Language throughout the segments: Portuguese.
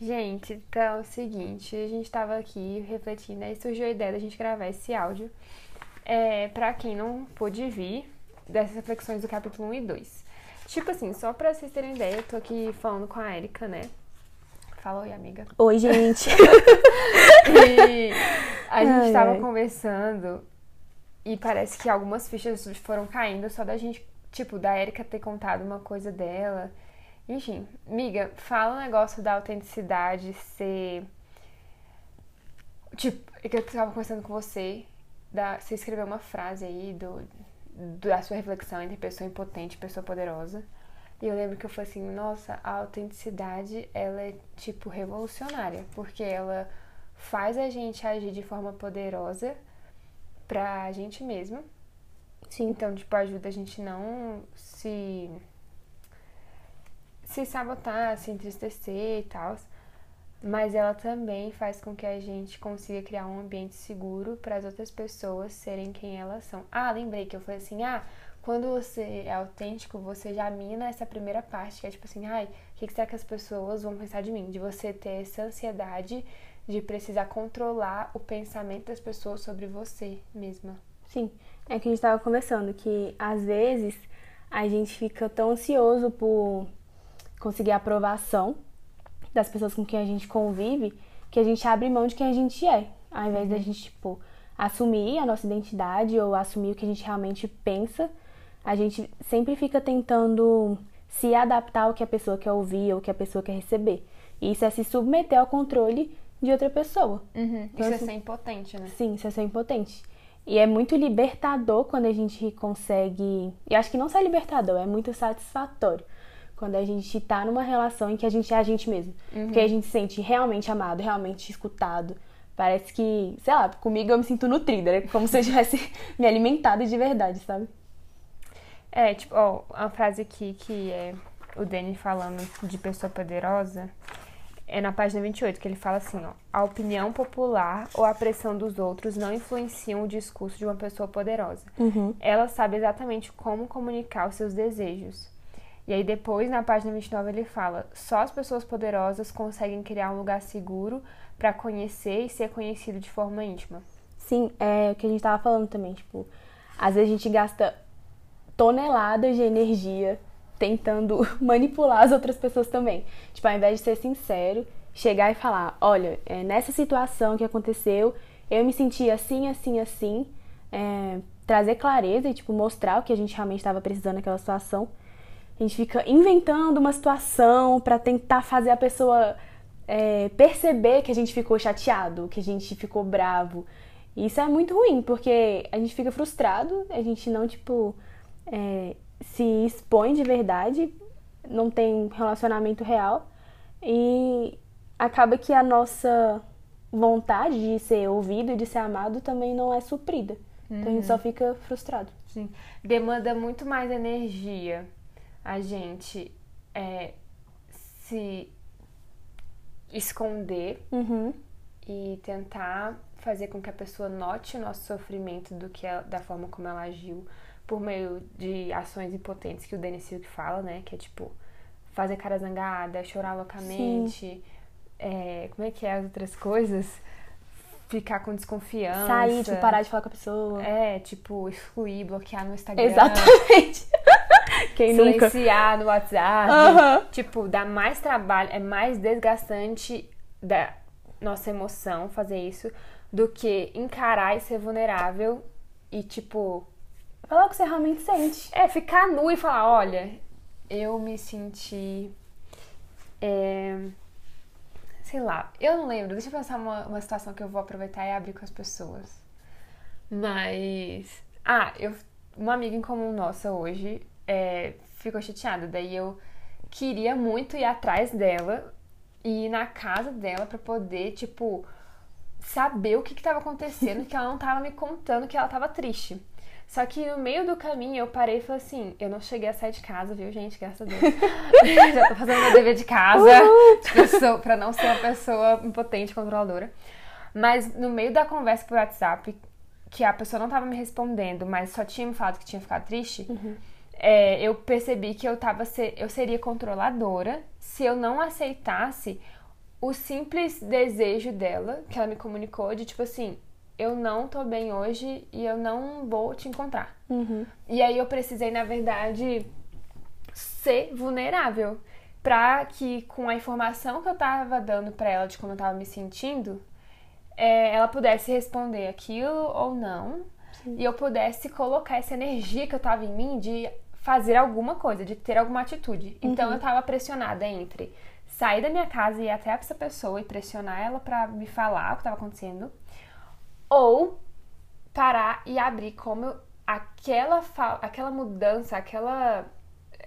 Gente, então é o seguinte, a gente tava aqui refletindo, aí surgiu a ideia da gente gravar esse áudio. É, pra quem não pôde vir, dessas reflexões do capítulo 1 e 2. Tipo assim, só pra vocês terem ideia, eu tô aqui falando com a Erika, né? Fala oi, amiga. Oi, gente. E a gente Ai, tava ai. conversando e parece que algumas fichas foram caindo só da gente, tipo, da Erika ter contado uma coisa dela. Enfim, miga, fala um negócio da autenticidade ser. Tipo, é que eu tava conversando com você, da, você escreveu uma frase aí do, da sua reflexão entre pessoa impotente e pessoa poderosa. E eu lembro que eu falei assim, nossa, a autenticidade, ela é, tipo, revolucionária, porque ela faz a gente agir de forma poderosa pra gente mesma. Sim. Então, tipo, ajuda a gente não se se sabotar, se entristecer e tal. Mas ela também faz com que a gente consiga criar um ambiente seguro para as outras pessoas serem quem elas são. Ah, lembrei que eu falei assim: ah, quando você é autêntico, você já mina essa primeira parte, que é tipo assim: ai, o que, que será que as pessoas vão pensar de mim? De você ter essa ansiedade de precisar controlar o pensamento das pessoas sobre você mesma. Sim. É que a gente tava conversando que às vezes a gente fica tão ansioso por conseguir a aprovação das pessoas com quem a gente convive que a gente abre mão de quem a gente é. Ao invés da gente, tipo, assumir a nossa identidade ou assumir o que a gente realmente pensa, a gente sempre fica tentando se adaptar ao que a pessoa quer ouvir ou o que a pessoa quer receber. E isso é se submeter ao controle de outra pessoa. Isso é assim- ser impotente, né? Sim, isso é ser impotente. E é muito libertador quando a gente consegue. E acho que não só é libertador, é muito satisfatório. Quando a gente tá numa relação em que a gente é a gente mesmo. Porque a gente se sente realmente amado, realmente escutado. Parece que, sei lá, comigo eu me sinto nutrida, é como se eu tivesse me alimentado de verdade, sabe? É, tipo, ó, uma frase aqui que é o Danny falando de pessoa poderosa é na página 28, que ele fala assim, ó, a opinião popular ou a pressão dos outros não influenciam o discurso de uma pessoa poderosa. Ela sabe exatamente como comunicar os seus desejos. E aí depois, na página 29, ele fala, só as pessoas poderosas conseguem criar um lugar seguro para conhecer e ser conhecido de forma íntima. Sim, é o que a gente tava falando também, tipo, às vezes a gente gasta toneladas de energia tentando manipular as outras pessoas também. Tipo, ao invés de ser sincero, chegar e falar, olha, é, nessa situação que aconteceu, eu me senti assim, assim, assim, é, trazer clareza e, tipo, mostrar o que a gente realmente estava precisando naquela situação. A gente fica inventando uma situação pra tentar fazer a pessoa é, perceber que a gente ficou chateado, que a gente ficou bravo. E isso é muito ruim, porque a gente fica frustrado, a gente não, tipo, é, se expõe de verdade, não tem um relacionamento real e acaba que a nossa vontade de ser ouvido e de ser amado também não é suprida. Então a gente só fica frustrado. Sim. Demanda muito mais energia a gente é, se esconder Uhum. e tentar fazer com que a pessoa note o nosso sofrimento do que ela- da forma como ela agiu por meio de ações impotentes que o Denis Silk fala, né? Que é tipo fazer cara zangada, chorar loucamente, é, como é que é as outras coisas? Ficar com desconfiança. Sair, tipo, parar de falar com a pessoa. É, tipo, excluir, bloquear no Instagram. Exatamente. Quem nunca? Silenciar no WhatsApp. Aham. Tipo, dá mais trabalho, é mais desgastante da nossa emoção fazer isso do que encarar e ser vulnerável e, tipo, Falar o que você realmente sente. é ficar nu e falar: olha, eu me senti. é, sei lá, eu não lembro. Deixa eu pensar uma, uma situação que eu vou aproveitar e abrir com as pessoas. Mas. Ah, eu, uma amiga em comum nossa hoje é, ficou chateada. Daí eu queria muito ir atrás dela e ir na casa dela pra poder, tipo, saber o que, que tava acontecendo, que ela não tava me contando que ela tava triste. Só que no meio do caminho eu parei e falei assim: eu não cheguei a sair de casa, viu, gente? Graças a Deus. Já tô fazendo meu dever de casa pessoa, pra não ser uma pessoa impotente, controladora. Mas no meio da conversa por WhatsApp, que a pessoa não tava me respondendo, mas só tinha me falado que tinha ficado triste, é, eu percebi que eu tava se- eu seria controladora se eu não aceitasse o simples desejo dela, que ela me comunicou, de tipo assim, eu não tô bem hoje e eu não vou te encontrar. Uhum. E aí eu precisei, na verdade, ser vulnerável pra que com a informação que eu tava dando pra ela de como eu tava me sentindo, é, ela pudesse responder aquilo ou não. Sim. E eu pudesse colocar essa energia que eu tava em mim de fazer alguma coisa, de ter alguma atitude. Então eu tava pressionada entre sair da minha casa e ir até essa pessoa e pressionar ela pra me falar o que tava acontecendo, ou parar e abrir como eu- aquela aquela mudança, aquela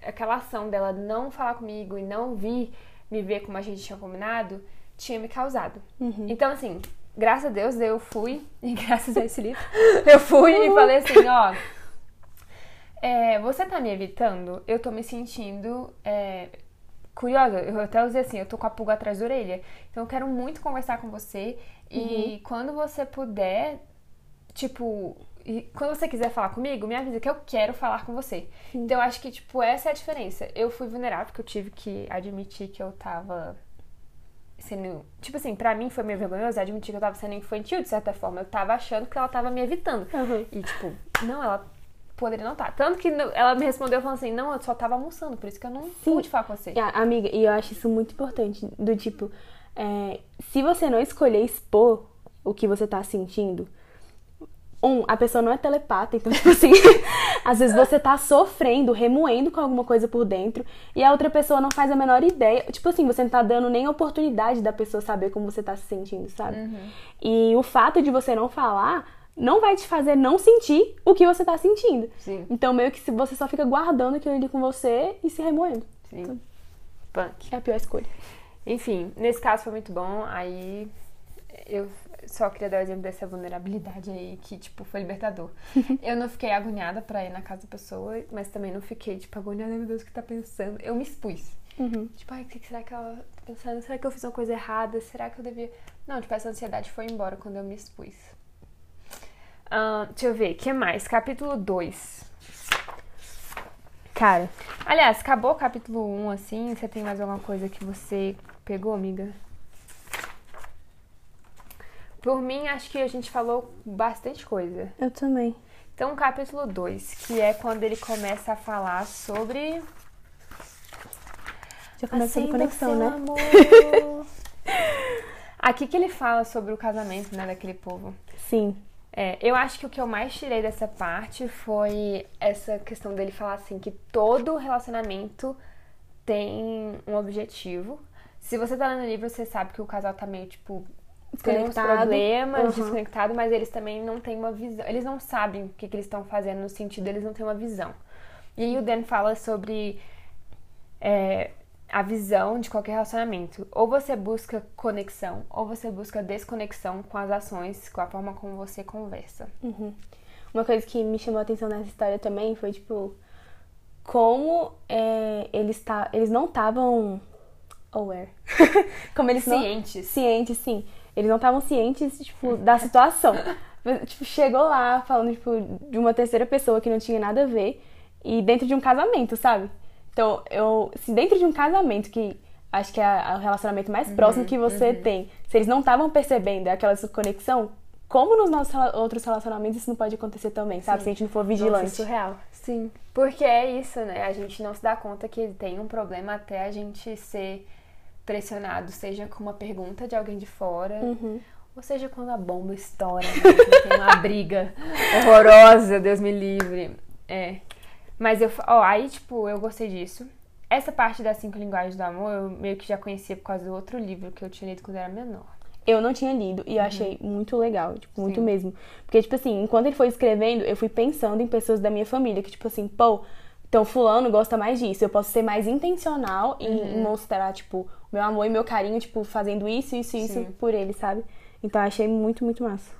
aquela ação dela não falar comigo e não vir me ver como a gente tinha combinado, tinha me causado. Então, assim, graças a Deus eu fui, e graças a esse livro, eu fui e falei assim, ó. É, você tá me evitando? Eu tô me sentindo é, curiosa. Eu até usei assim, eu tô com a pulga atrás da orelha. Então eu quero muito conversar com você. E quando você puder, tipo, e quando você quiser falar comigo, me avisa que eu quero falar com você. Então eu acho que, tipo, essa é a diferença. Eu fui vulnerável, porque eu tive que admitir que eu tava sendo. Tipo assim, pra mim foi meio vergonhoso admitir que eu tava sendo infantil, de certa forma. Eu tava achando que ela tava me evitando. Uhum. E, tipo, não, ela poderia não estar. Tanto que ela me respondeu falando assim: não, eu só tava almoçando, por isso que eu não pude falar com você. Amiga, e eu acho isso muito importante, do tipo, é, se você não escolher expor o que você tá sentindo, um, a pessoa não é telepata, então, tipo assim, às vezes você tá sofrendo, remoendo com alguma coisa por dentro, e a outra pessoa não faz a menor ideia. Tipo assim, você não tá dando nem oportunidade da pessoa saber como você tá se sentindo, sabe? E o fato de você não falar não vai te fazer não sentir o que você tá sentindo. Sim. Então, meio que você só fica guardando aquilo ali com você e se remoendo. Sim. Punk. É a pior escolha. Enfim, nesse caso foi muito bom. Aí eu só queria dar o exemplo dessa vulnerabilidade aí, que, tipo, foi libertador. eu não fiquei agoniada pra ir na casa da pessoa, mas também não fiquei, tipo, agoniada, meu Deus, o que tá pensando? Eu me expus. Uhum. Tipo, ai, o que será que ela tá pensando? Será que eu fiz uma coisa errada? Será que eu devia. Não, tipo, essa ansiedade foi embora quando eu me expus. Ahn, deixa eu ver, o que mais? Capítulo 2. Cara, Aliás, acabou o capítulo 1, assim? Você tem mais alguma coisa que você pegou, amiga? Por mim, acho que a gente falou bastante coisa. eu também. Então, o capítulo 2, que é quando ele começa a falar sobre. Já começa a Acenda conexão, né? amor. Aqui que ele fala sobre o casamento, né, daquele povo. Sim. É, eu acho que o que eu mais tirei dessa parte foi essa questão dele falar assim que todo relacionamento tem um objetivo. Se você tá lendo o livro, você sabe que o casal tá meio, tipo, tem Desconectado. problemas, Uhum. desconectado, mas eles também não têm uma visão. Eles não sabem o que, que eles estão fazendo no sentido, eles não têm uma visão. E aí o Dan fala sobre é, a visão de qualquer relacionamento. Ou você busca conexão, ou você busca desconexão com as ações, com a forma como você conversa. Uma coisa que me chamou a atenção nessa história também foi, tipo, como é, eles, tá, eles não estavam aware. como eles não... Cientes. Cientes, sim. Eles não estavam cientes, tipo, da situação. tipo, chegou lá falando, tipo, de uma terceira pessoa que não tinha nada a ver. E dentro de um casamento, sabe? Então, eu... Se dentro de um casamento que... Acho que é o relacionamento mais próximo que você tem. Se eles não estavam percebendo aquela conexão, como nos nossos outros relacionamentos isso não pode acontecer também, sabe? Se a gente não for vigilante. Nossa, surreal. Sim. Porque é isso, né? A gente não se dá conta que tem um problema até a gente ser pressionado, seja com uma pergunta de alguém de fora, ou seja quando a bomba estoura, né? Tem uma briga horrorosa, Deus me livre. É. Mas eu, ó, aí, tipo, eu gostei disso. Essa parte das cinco linguagens do amor eu meio que já conhecia por causa do outro livro que eu tinha lido quando era menor. Eu não tinha lido e eu achei muito legal, tipo, muito mesmo. Porque, tipo assim, enquanto ele foi escrevendo, eu fui pensando em pessoas da minha família, que, tipo assim, pô, então fulano gosta mais disso. Eu posso ser mais intencional em, em mostrar, tipo, meu amor e meu carinho, tipo, fazendo isso, isso e isso Sim. por ele, sabe? Então eu achei muito, muito massa.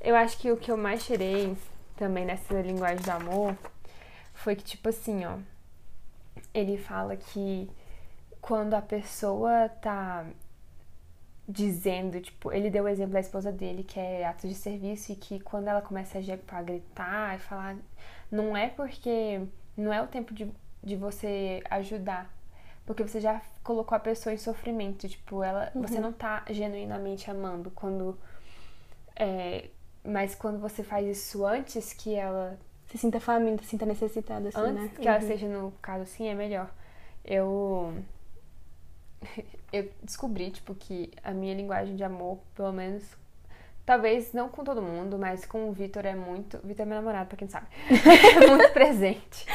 Eu acho que o que eu mais tirei também nessa linguagem do amor foi que, tipo assim, ó. Ele fala que quando a pessoa tá dizendo, tipo, ele deu o exemplo da esposa dele, que é ato de serviço, e que quando ela começa a, gritar e falar, não é porque não é o tempo de, de você ajudar, porque você já colocou a pessoa em sofrimento. Tipo, ela, você não tá genuinamente amando quando. é, mas quando você faz isso antes que ela. Se sinta faminta, se sinta necessitada, assim, Antes né? que ela Uhum. esteja no caso assim, é melhor. Eu. Eu descobri, tipo, que a minha linguagem de amor, pelo menos. Talvez não com todo mundo, mas com o Vitor é muito. Vitor é meu namorado, pra quem não sabe. é muito presente.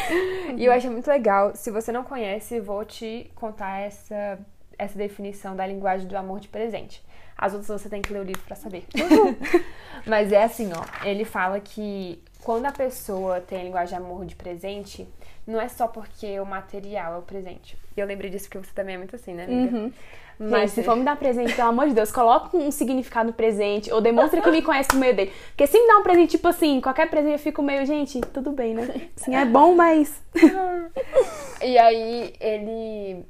E eu achei muito legal. Se você não conhece, vou te contar essa, essa definição da linguagem do amor de presente. As outras você tem que ler o livro pra saber. Mas é assim, ó. Ele fala que quando a pessoa tem a linguagem de amor de presente, não é só porque o material é o presente. E eu lembrei disso porque você também é muito assim, né, amiga? Uhum. Mas Gente, se for me dar presente, pelo amor de Deus, coloca um significado no presente ou demonstra que me conhece por meio dele. Porque se me dá um presente, tipo assim, qualquer presente eu fico meio, gente, tudo bem, né? Assim, é bom, mas. E aí ele.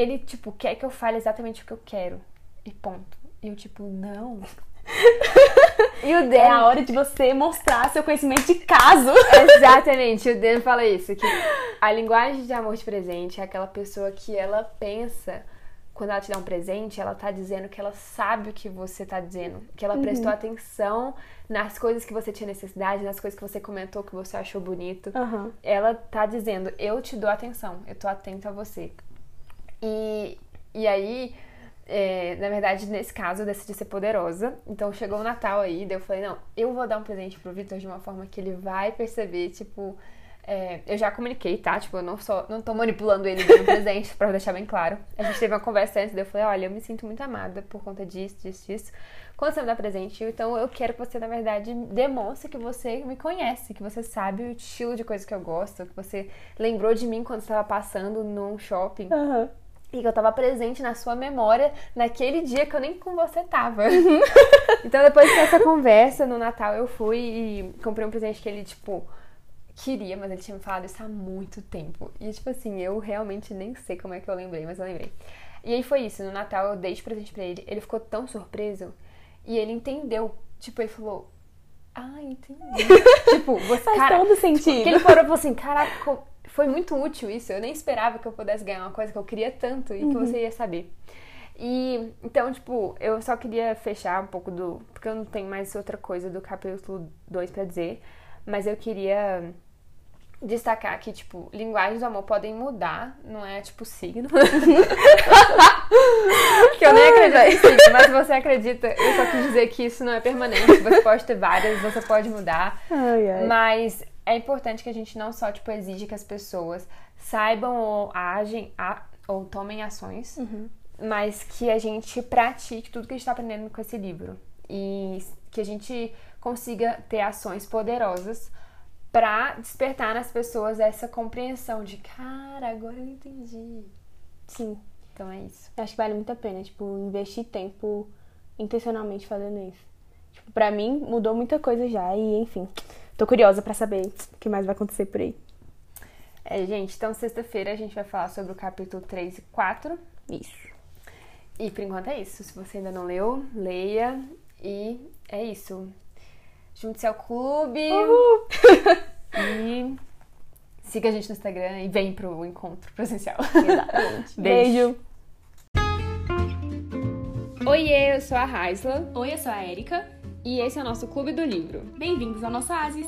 Ele, tipo, quer que eu fale exatamente o que eu quero. E ponto. E eu, tipo, não. e o Dan. É a hora de você mostrar seu conhecimento de caso. Exatamente, o Dan fala isso, que a linguagem de amor de presente é aquela pessoa que ela pensa, quando ela te dá um presente, ela tá dizendo que ela sabe o que você tá dizendo, que ela prestou atenção nas coisas que você tinha necessidade, nas coisas que você comentou que você achou bonito. Aham. Ela tá dizendo, eu te dou atenção, eu tô atenta a você. E, e aí, é, na verdade, nesse caso, eu decidi ser poderosa. Então chegou o Natal aí, daí eu falei, não, eu vou dar um presente pro Vitor de uma forma que ele vai perceber, tipo. é, eu já comuniquei, tá? Tipo, eu não, só, não tô manipulando ele dando presente, pra deixar bem claro. A gente teve uma conversa antes, daí eu falei, olha, eu me sinto muito amada por conta disso, disso, disso. Quando você me dá presente, então eu quero que você, na verdade, demonstre que você me conhece, que você sabe o estilo de coisa que eu gosto, que você lembrou de mim quando estava passando num shopping. Aham. E que eu tava presente na sua memória naquele dia que eu nem com você tava. então, depois dessa conversa no Natal, eu fui e comprei um presente que ele, tipo, queria, mas ele tinha me falado isso há muito tempo. E, tipo assim, eu realmente nem sei como é que eu lembrei, mas eu lembrei. E aí foi isso, no Natal eu dei de presente pra ele. Ele ficou tão surpreso e ele entendeu. Tipo, ele falou. Ah, entendi. tipo, você. Faz cara, todo sentido. que ele parou e falou assim, caraca, foi muito útil isso. Eu nem esperava que eu pudesse ganhar uma coisa que eu queria tanto e que você ia saber. E então, tipo, eu só queria fechar um pouco do. Porque eu não tenho mais outra coisa do capítulo 2 pra dizer. Mas eu queria destacar que, tipo, linguagens do amor podem mudar, não é tipo signo. que eu nem acredito em signo, mas você acredita, eu só quis dizer que isso não é permanente. Você pode ter várias, você pode mudar. Ai, ai. Mas é importante que a gente não só, tipo, exige que as pessoas saibam ou agem a- ou tomem ações, mas que a gente pratique tudo que a gente está aprendendo com esse livro. E que a gente consiga ter ações poderosas pra despertar nas pessoas essa compreensão de, cara, agora eu entendi. Sim. Então é isso. Acho que vale muito a pena, tipo, investir tempo intencionalmente fazendo isso. Tipo, pra mim mudou muita coisa já e, enfim, tô curiosa pra saber o que mais vai acontecer por aí. É, gente, então sexta-feira a gente vai falar sobre o capítulo 3 e 4. Isso. E por enquanto é isso. Se você ainda não leu, leia. E é isso. Junte-se ao clube. E siga a gente no Instagram e vem pro encontro presencial. Exatamente. Beijo. Beijo. Oiê, eu sou a Raisla Oi, eu sou a Erika. E esse é o nosso Clube do Livro. Bem-vindos ao nosso Asis.